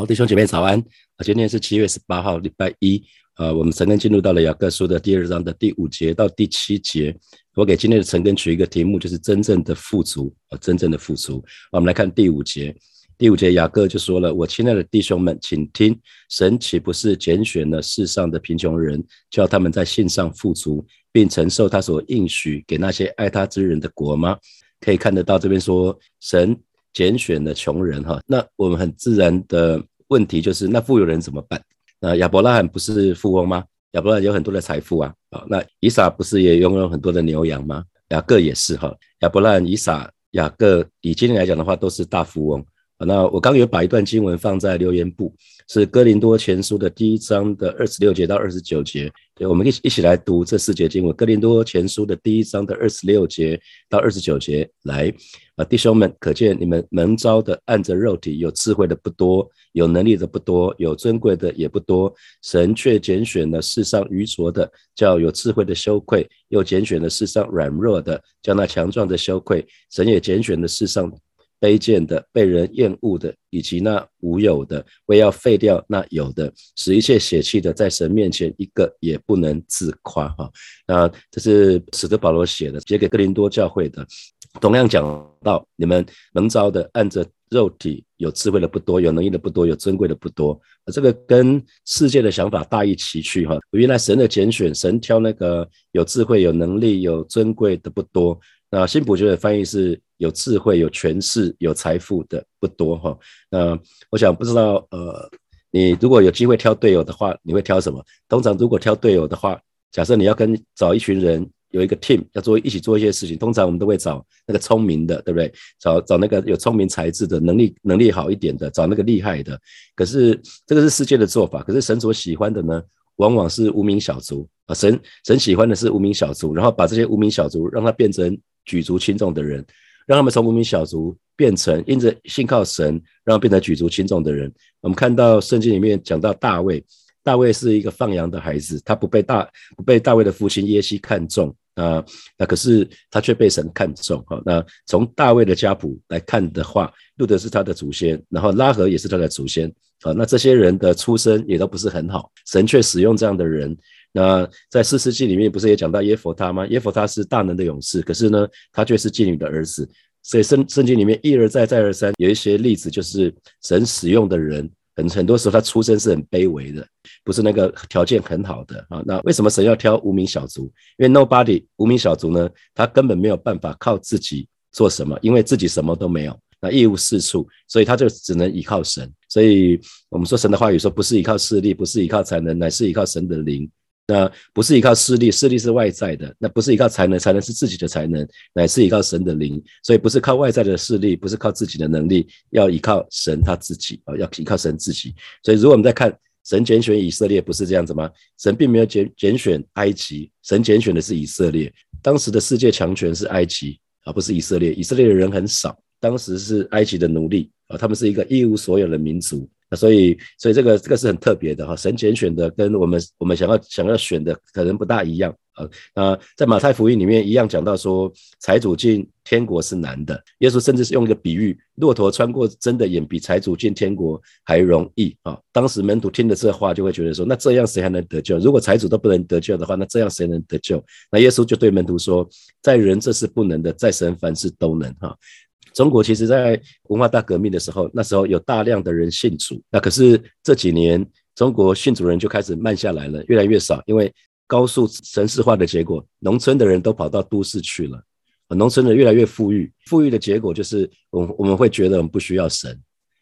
好，弟兄姐妹早安啊！今天是七月十八号，礼拜一啊。我们陈根进入到了雅各书的第二章的第五节到第七节。我给今天的陈根取一个题目，就是真正的富足啊，真正的富足。我们来看第五节，第五节雅各就说了：“我亲爱的弟兄们，请听，神岂不是拣选了世上的贫穷人，叫他们在信上富足，并承受他所应许给那些爱他之人的国吗？”可以看得到这边说神。拣选了穷人哈，那我们很自然的问题就是，那富有人怎么办？那亚伯拉罕不是富翁吗？亚伯拉罕有很多的财富啊，啊，那以撒不是也拥有很多的牛羊吗？雅各也是哈，亚伯拉罕、以撒、雅各，以今天来讲的话，都是大富翁。那我刚有把一段经文放在留言簿，是哥林多前书的第一章的二十六节到二十九节。对，我们一起一起来读这四节经文。哥林多前书的第一章的二十六节到二十九节，来啊，弟兄们，可见你们蒙召的按着肉体有智慧的不多，有能力的不多，有尊贵的也不多。神却拣选了世上愚拙的，叫有智慧的羞愧；又拣选了世上软弱的，叫那强壮的羞愧。神也拣选了世上。卑贱的、被人厌恶的，以及那无有的，为要废掉那有的，使一切血气的，在神面前一个也不能自夸。哈，那这是使徒保罗写的，写给哥林多教会的。同样讲到，你们能招的，按着肉体有智慧的不多，有能力的不多，有尊贵的不多。这个跟世界的想法大异其趣。哈，原来神的拣选，神挑那个有智慧、有能力、有尊贵的不多。那新普觉的翻译是。有智慧、有权势、有财富的不多哈。那我想不知道，呃，你如果有机会挑队友的话，你会挑什么？通常如果挑队友的话，假设你要跟找一群人有一个 team 要做一起做一些事情，通常我们都会找那个聪明的，对不对？找找那个有聪明才智的能力能力好一点的，找那个厉害的。可是这个是世界的做法，可是神所喜欢的呢，往往是无名小卒啊。神神喜欢的是无名小卒，然后把这些无名小卒让他变成举足轻重的人。让他们从无名小卒变成因着信靠神，让变成举足轻重的人。我们看到圣经里面讲到大卫，大卫是一个放羊的孩子，他不被大不被大卫的父亲耶西看中啊，那可是他却被神看中。哈，那从大卫的家谱来看的话，路德是他的祖先，然后拉合也是他的祖先。啊，那这些人的出身也都不是很好，神却使用这样的人。那在四世纪里面不是也讲到耶佛他吗？耶佛他是大能的勇士，可是呢，他却是妓女的儿子。所以圣圣经里面一而再再而三有一些例子，就是神使用的人很很多时候他出身是很卑微的，不是那个条件很好的啊。那为什么神要挑无名小卒？因为 nobody 无名小卒呢，他根本没有办法靠自己做什么，因为自己什么都没有，那一无是处，所以他就只能依靠神。所以我们说神的话语说，不是依靠势力，不是依靠才能，乃是依靠神的灵。那不是依靠势力，势力是外在的；那不是依靠才能，才能是自己的才能，乃是依靠神的灵。所以不是靠外在的势力，不是靠自己的能力，要依靠神他自己啊，要依靠神自己。所以如果我们在看神拣选以色列，不是这样子吗？神并没有拣拣选埃及，神拣选的是以色列。当时的世界强权是埃及，而不是以色列。以色列的人很少，当时是埃及的奴隶啊，他们是一个一无所有的民族。那所以，所以这个这个是很特别的哈，神拣选的跟我们我们想要想要选的可能不大一样啊。那在马太福音里面一样讲到说，财主进天国是难的。耶稣甚至是用一个比喻，骆驼穿过针的眼，比财主进天国还容易啊。当时门徒听了这话，就会觉得说，那这样谁还能得救？如果财主都不能得救的话，那这样谁能得救？那耶稣就对门徒说，在人这是不能的，在神凡事都能哈。中国其实，在文化大革命的时候，那时候有大量的人信主。那可是这几年，中国信主人就开始慢下来了，越来越少。因为高速城市化的结果，农村的人都跑到都市去了，农村人越来越富裕。富裕的结果就是，我我们会觉得我们不需要神。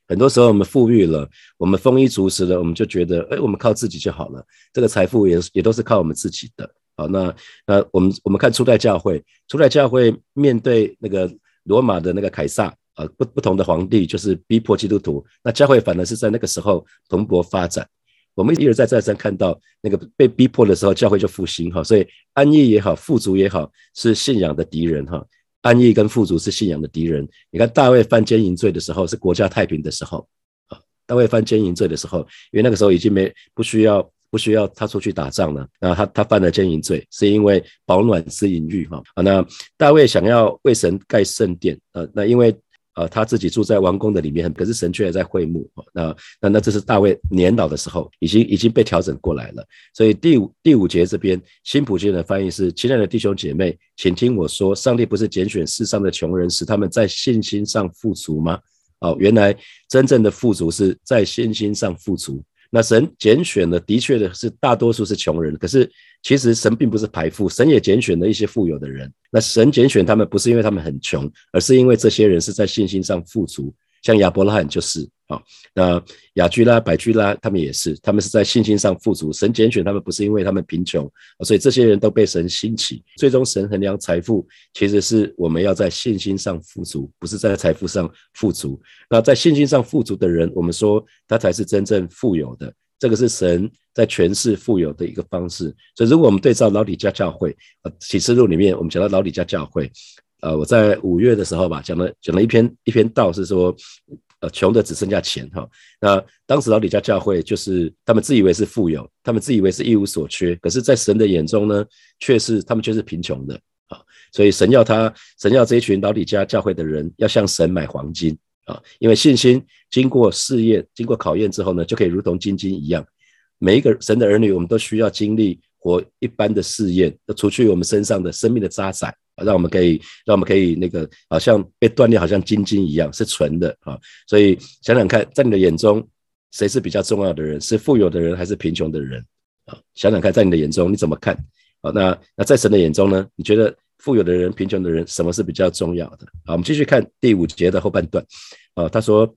很多时候我们富裕了，我们丰衣足食了，我们就觉得，哎，我们靠自己就好了。这个财富也也都是靠我们自己的。好，那那我们我们看初代教会，初代教会面对那个。罗马的那个凯撒啊，不不同的皇帝就是逼迫基督徒，那教会反而是在那个时候蓬勃发展。我们一而再再三看到那个被逼迫的时候，教会就复兴哈。所以安逸也好，富足也好，是信仰的敌人哈。安逸跟富足是信仰的敌人。你看大卫犯奸淫罪的时候，是国家太平的时候啊。大卫犯奸淫罪的时候，因为那个时候已经没不需要。不需要他出去打仗了，那他他犯了奸淫罪，是因为保暖思淫欲哈啊。那大卫想要为神盖圣殿，呃，那因为呃，他自己住在王宫的里面，可是神却还在会幕。那那那这是大卫年老的时候，已经已经被调整过来了。所以第五第五节这边新普京的翻译是：亲爱的弟兄姐妹，请听我说，上帝不是拣选世上的穷人，使他们在信心上富足吗？哦，原来真正的富足是在信心上富足。那神拣选的的确的是大多数是穷人，可是其实神并不是排富，神也拣选了一些富有的人。那神拣选他们不是因为他们很穷，而是因为这些人是在信心上富足。像亚伯拉罕就是啊，那雅居拉、百居拉他们也是，他们是在信心上富足。神拣选他们不是因为他们贫穷，所以这些人都被神兴起。最终神衡量财富，其实是我们要在信心上富足，不是在财富上富足。那在信心上富足的人，我们说他才是真正富有的。这个是神在诠释富有的一个方式。所以如果我们对照老李家教会，呃，启示录里面我们讲到老李家教会。呃，我在五月的时候吧，讲了讲了一篇一篇道，是说，呃，穷的只剩下钱哈。那当时老李家教会就是他们自以为是富有，他们自以为是一无所缺，可是，在神的眼中呢，却是他们却是贫穷的啊。所以神要他，神要这一群老李家教会的人要向神买黄金啊，因为信心经过试验、经过考验之后呢，就可以如同金金一样。每一个神的儿女，我们都需要经历活一般的试验，要除去我们身上的生命的渣滓。让我们可以，让我们可以那个，好像被锻炼，好像金金一样，是纯的啊。所以想想看，在你的眼中，谁是比较重要的人？是富有的人还是贫穷的人？啊，想想看，在你的眼中你怎么看？啊，那那在神的眼中呢？你觉得富有的人、贫穷的人，什么是比较重要的？好，我们继续看第五节的后半段。啊，他说。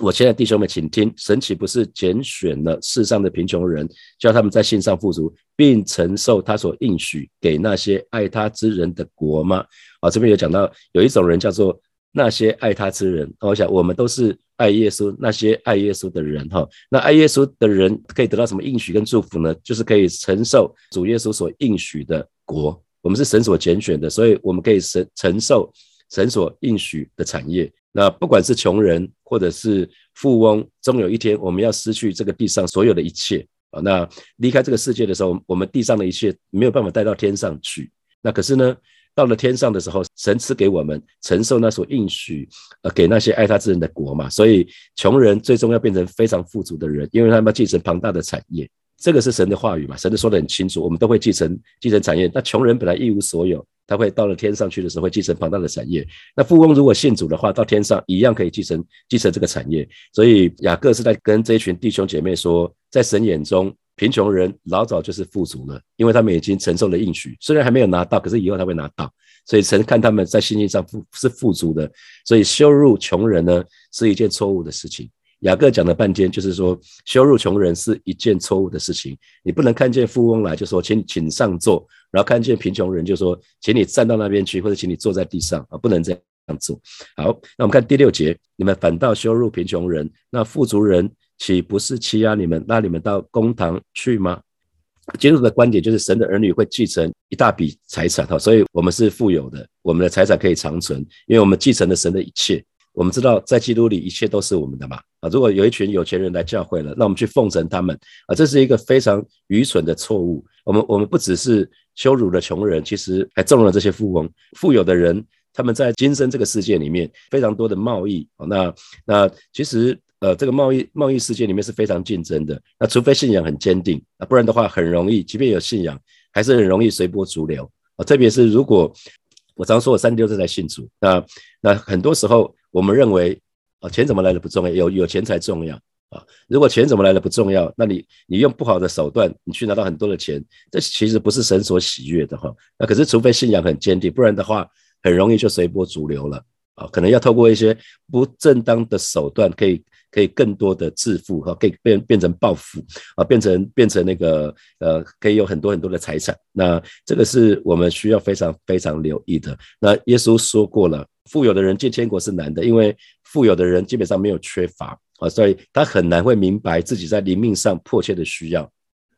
我现在弟兄们，请听：神岂不是拣选了世上的贫穷人，叫他们在信上富足，并承受他所应许给那些爱他之人的国吗？啊，这边有讲到有一种人叫做那些爱他之人。我想我们都是爱耶稣，那些爱耶稣的人哈。那爱耶稣的人可以得到什么应许跟祝福呢？就是可以承受主耶稣所应许的国。我们是神所拣选的，所以我们可以承承受神所应许的产业。那不管是穷人或者是富翁，终有一天我们要失去这个地上所有的一切啊！那离开这个世界的时候，我们地上的一切没有办法带到天上去。那可是呢，到了天上的时候，神赐给我们承受那所应许，呃，给那些爱他之人的国嘛。所以穷人最终要变成非常富足的人，因为他们要继承庞大的产业。这个是神的话语嘛？神都说得很清楚，我们都会继承继承产业。那穷人本来一无所有。他会到了天上去的时候，会继承庞大的产业。那富翁如果信主的话，到天上一样可以继承继承这个产业。所以雅各是在跟这一群弟兄姐妹说，在神眼中，贫穷人老早就是富足了，因为他们已经承受了应许，虽然还没有拿到，可是以后他会拿到。所以神看他们在信心上富是富足的，所以羞辱穷人呢是一件错误的事情。雅各讲了半天，就是说羞辱穷人是一件错误的事情。你不能看见富翁来就说请请上座，然后看见贫穷人就说请你站到那边去，或者请你坐在地上啊，不能这样做。好，那我们看第六节，你们反倒羞辱贫穷人，那富足人岂不是欺压你们，拉你们到公堂去吗？基督的观点就是神的儿女会继承一大笔财产哈，所以我们是富有的，我们的财产可以长存，因为我们继承了神的一切。我们知道，在基督里一切都是我们的嘛啊！如果有一群有钱人来教会了，那我们去奉承他们啊，这是一个非常愚蠢的错误。我们我们不只是羞辱了穷人，其实还纵容了这些富翁。富有的人，他们在今生这个世界里面非常多的贸易啊，那那其实呃，这个贸易贸易世界里面是非常竞争的。那除非信仰很坚定啊，不然的话很容易，即便有信仰，还是很容易随波逐流啊。特别是如果我常说我三六正在信主，那那很多时候。我们认为啊，钱怎么来的不重要，有有钱才重要啊。如果钱怎么来的不重要，那你你用不好的手段，你去拿到很多的钱，这其实不是神所喜悦的哈。那可是除非信仰很坚定，不然的话，很容易就随波逐流了啊。可能要透过一些不正当的手段，可以可以更多的致富哈，可以变变成暴富啊，变成变成那个呃，可以有很多很多的财产。那这个是我们需要非常非常留意的。那耶稣说过了。富有的人进天国是难的，因为富有的人基本上没有缺乏啊，所以他很难会明白自己在灵命上迫切的需要，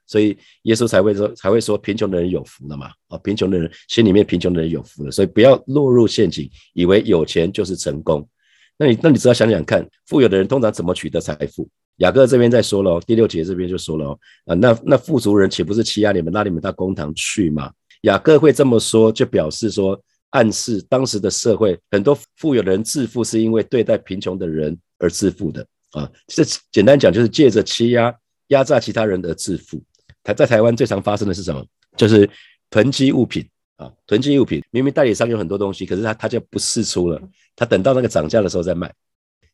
所以耶稣才会说才会说贫穷的人有福了嘛啊，贫穷的人心里面贫穷的人有福了，所以不要落入陷阱，以为有钱就是成功。那你那你只要想想看，富有的人通常怎么取得财富？雅各这边在说了，第六节这边就说了啊，那那富足人岂不是欺压你们，拉你们到公堂去嘛？雅各会这么说，就表示说。暗示当时的社会很多富有的人致富是因为对待贫穷的人而致富的啊。这简单讲就是借着欺压、压榨其他人而致富。台在台湾最常发生的是什么？就是囤积物品啊，囤积物品。明明代理商有很多东西，可是他他就不试出了，他等到那个涨价的时候再卖。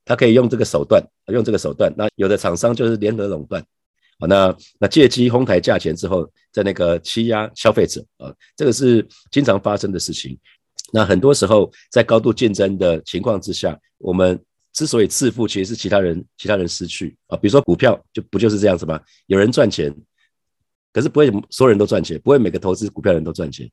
他可以用这个手段，用这个手段。那有的厂商就是联合垄断，啊，那那借机哄抬价钱之后，在那个欺压消费者啊，这个是经常发生的事情。那很多时候在高度竞争的情况之下，我们之所以致富，其实是其他人其他人失去啊。比如说股票，就不就是这样子吗？有人赚钱，可是不会所有人都赚钱，不会每个投资股票人都赚钱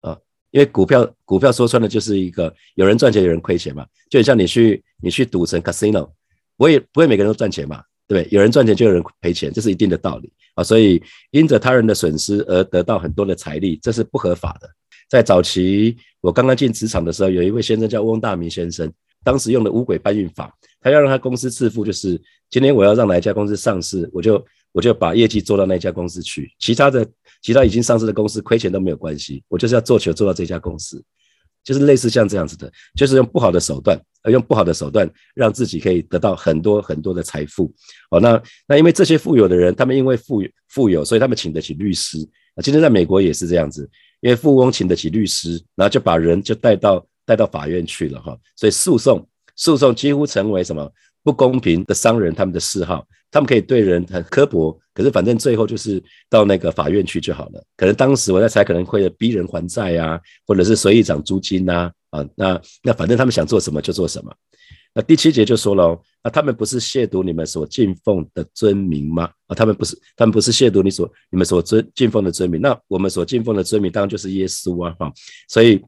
啊。因为股票股票说穿了就是一个有人赚钱有人亏钱嘛，就很像你去你去赌城 casino，不会不会每个人都赚钱嘛，对不对？有人赚钱就有人赔钱，这是一定的道理啊。所以因着他人的损失而得到很多的财力，这是不合法的。在早期我刚刚进职场的时候，有一位先生叫翁大明先生，当时用的五鬼搬运法，他要让他公司致富，就是今天我要让哪一家公司上市，我就我就把业绩做到那家公司去，其他的。其他已经上市的公司亏钱都没有关系，我就是要做球做到这家公司，就是类似像这样子的，就是用不好的手段，呃，用不好的手段让自己可以得到很多很多的财富。哦，那那因为这些富有的人，他们因为富富有，所以他们请得起律师。啊，今天在美国也是这样子，因为富翁请得起律师，然后就把人就带到带到法院去了哈，所以诉讼诉讼几乎成为什么不公平的商人他们的嗜好。他们可以对人很刻薄，可是反正最后就是到那个法院去就好了。可能当时我在猜，可能会逼人还债呀，或者是随意涨租金呐，啊，那那反正他们想做什么就做什么。那第七节就说了哦，那他们不是亵渎你们所敬奉的尊名吗？啊，他们不是，他们不是亵渎你所你们所尊敬奉的尊名。那我们所敬奉的尊名当然就是耶稣啊，哈。所以，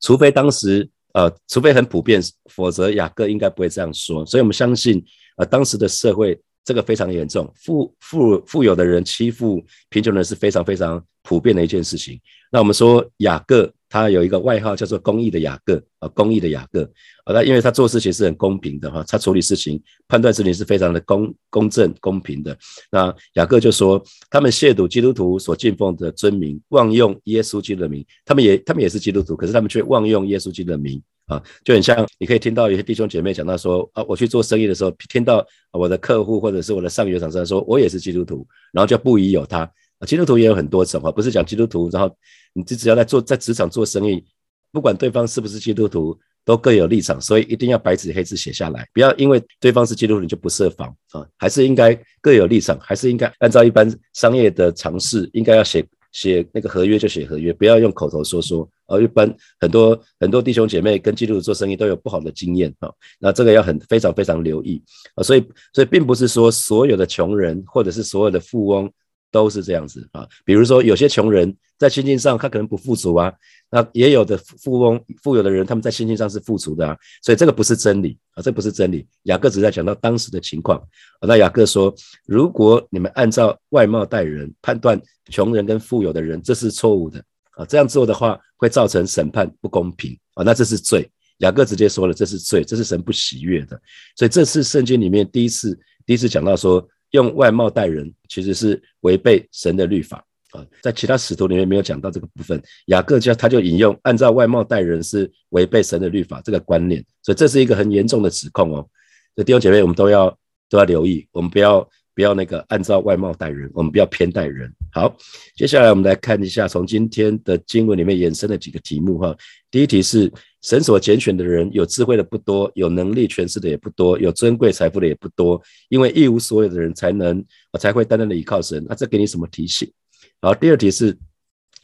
除非当时呃，除非很普遍，否则雅各应该不会这样说。所以我们相信。啊，当时的社会这个非常严重，富富富有的人欺负贫穷人是非常非常普遍的一件事情。那我们说雅各他有一个外号叫做公益的雅各啊，公益的雅各啊，他因为他做事情是很公平的哈，他处理事情、判断事情是非常的公公正、公平的。那雅各就说，他们亵渎基督徒所敬奉的尊名，妄用耶稣基督的名，他们也他们也是基督徒，可是他们却妄用耶稣基督的名。啊，就很像你可以听到有些弟兄姐妹讲到说啊，我去做生意的时候，听到我的客户或者是我的上游厂商说，我也是基督徒，然后就不疑有他。基督徒也有很多种啊，不是讲基督徒，然后你只只要在做在职场做生意，不管对方是不是基督徒，都各有立场，所以一定要白纸黑字写下来，不要因为对方是基督徒你就不设防啊，还是应该各有立场，还是应该按照一般商业的常识，应该要写。写那个合约就写合约，不要用口头说说。而一般很多很多弟兄姐妹跟基督徒做生意都有不好的经验啊，那这个要很非常非常留意啊。所以所以并不是说所有的穷人或者是所有的富翁。都是这样子啊，比如说有些穷人在心境上他可能不富足啊，那也有的富翁富有的人他们在心境上是富足的啊，所以这个不是真理啊，这不是真理。雅各只在讲到当时的情况啊，那雅各说，如果你们按照外貌待人，判断穷人跟富有的人，这是错误的啊，这样做的话会造成审判不公平啊，那这是罪。雅各直接说了，这是罪，这是神不喜悦的，所以这是圣经里面第一次第一次讲到说。用外貌待人，其实是违背神的律法啊！在其他使徒里面没有讲到这个部分。雅各就他就引用按照外貌待人是违背神的律法这个观念，所以这是一个很严重的指控哦。所以弟兄姐妹，我们都要都要留意，我们不要不要那个按照外貌待人，我们不要偏待人。好，接下来我们来看一下从今天的经文里面衍生的几个题目哈。第一题是。神所拣选的人，有智慧的不多，有能力诠释的也不多，有尊贵财富的也不多，因为一无所有的人才能，才会单单的依靠神。那这给你什么提醒？好，第二题是，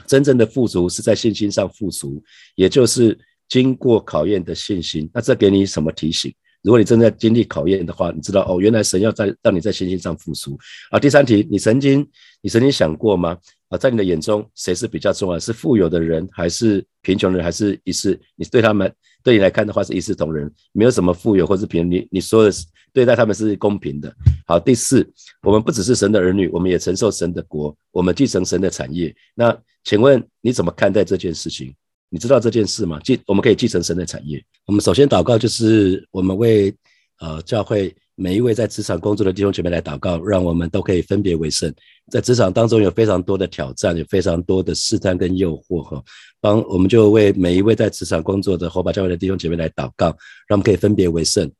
真正的富足是在信心上富足，也就是经过考验的信心。那这给你什么提醒？如果你正在经历考验的话，你知道哦，原来神要在让你在信心上富足。啊，第三题，你曾经你曾经想过吗？啊，在你的眼中，谁是比较重要？是富有的人，还是贫穷人，还是一视？你对他们，对你来看的话，是一视同仁，没有什么富有或是贫。你你说的是对待他们是公平的。好，第四，我们不只是神的儿女，我们也承受神的国，我们继承神的产业。那请问你怎么看待这件事情？你知道这件事吗？继我们可以继承神的产业。我们首先祷告，就是我们为呃教会每一位在职场工作的弟兄姐妹来祷告，让我们都可以分别为圣。在职场当中有非常多的挑战，有非常多的试探跟诱惑哈。帮我们就为每一位在职场工作的火把教会的弟兄姐妹来祷告，让我们可以分别为圣，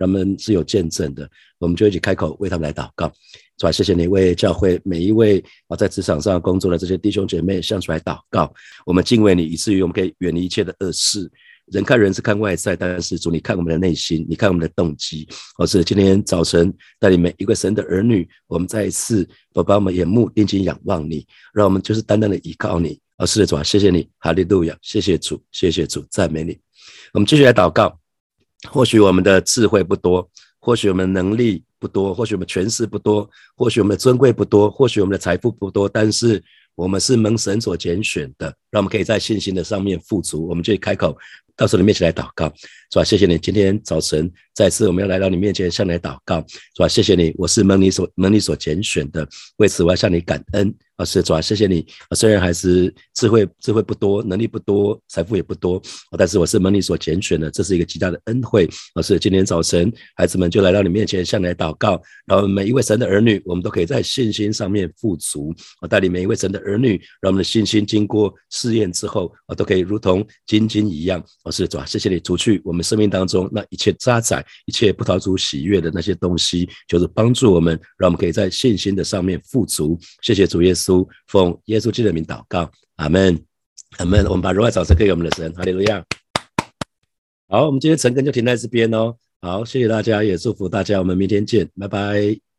让我们是有见证的。我们就一起开口为他们来祷告，是吧？谢谢你为教会每一位啊在职场上工作的这些弟兄姐妹向出来祷告。我们敬畏你，以至于我们可以远离一切的恶事。人看人是看外在，但是主你看我们的内心，你看我们的动机。我是今天早晨带领每一个神的儿女，我们再一次我把我们眼目定睛仰望你，让我们就是单单的依靠你。哦，是的主啊，谢谢你，哈利路亚，谢谢主，谢谢主，赞美你。我们继续来祷告。或许我们的智慧不多，或许我们能力不多，或许我们权势不多，或许我们的尊贵不多，或许我们的财富不多，但是我们是蒙神所拣选的，让我们可以在信心的上面富足。我们就开口。到时候你面前来祷告，是吧？谢谢你，今天早晨再次我们要来到你面前向你祷告，是吧？谢谢你，我是蒙你所蒙你所拣选的，为此我要向你感恩。啊，是主啊，谢谢你啊。虽然还是智慧智慧不多，能力不多，财富也不多，但是我是蒙你所拣选的，这是一个极大的恩惠。而是今天早晨，孩子们就来到你面前向你祷告，然后每一位神的儿女，我们都可以在信心上面富足。我带领每一位神的儿女，让我们的信心经过试验之后，啊，都可以如同金金一样。我是主啊，谢谢你除去我们生命当中那一切渣滓、一切不逃出喜悦的那些东西，就是帮助我们，让我们可以在信心的上面富足。谢谢主耶稣稣。奉耶稣基督的名祷告，阿门，阿门。我们把荣耀掌声给我们的神，哈利路亚。好，我们今天晨更就停在这边哦。好，谢谢大家，也祝福大家，我们明天见，拜拜。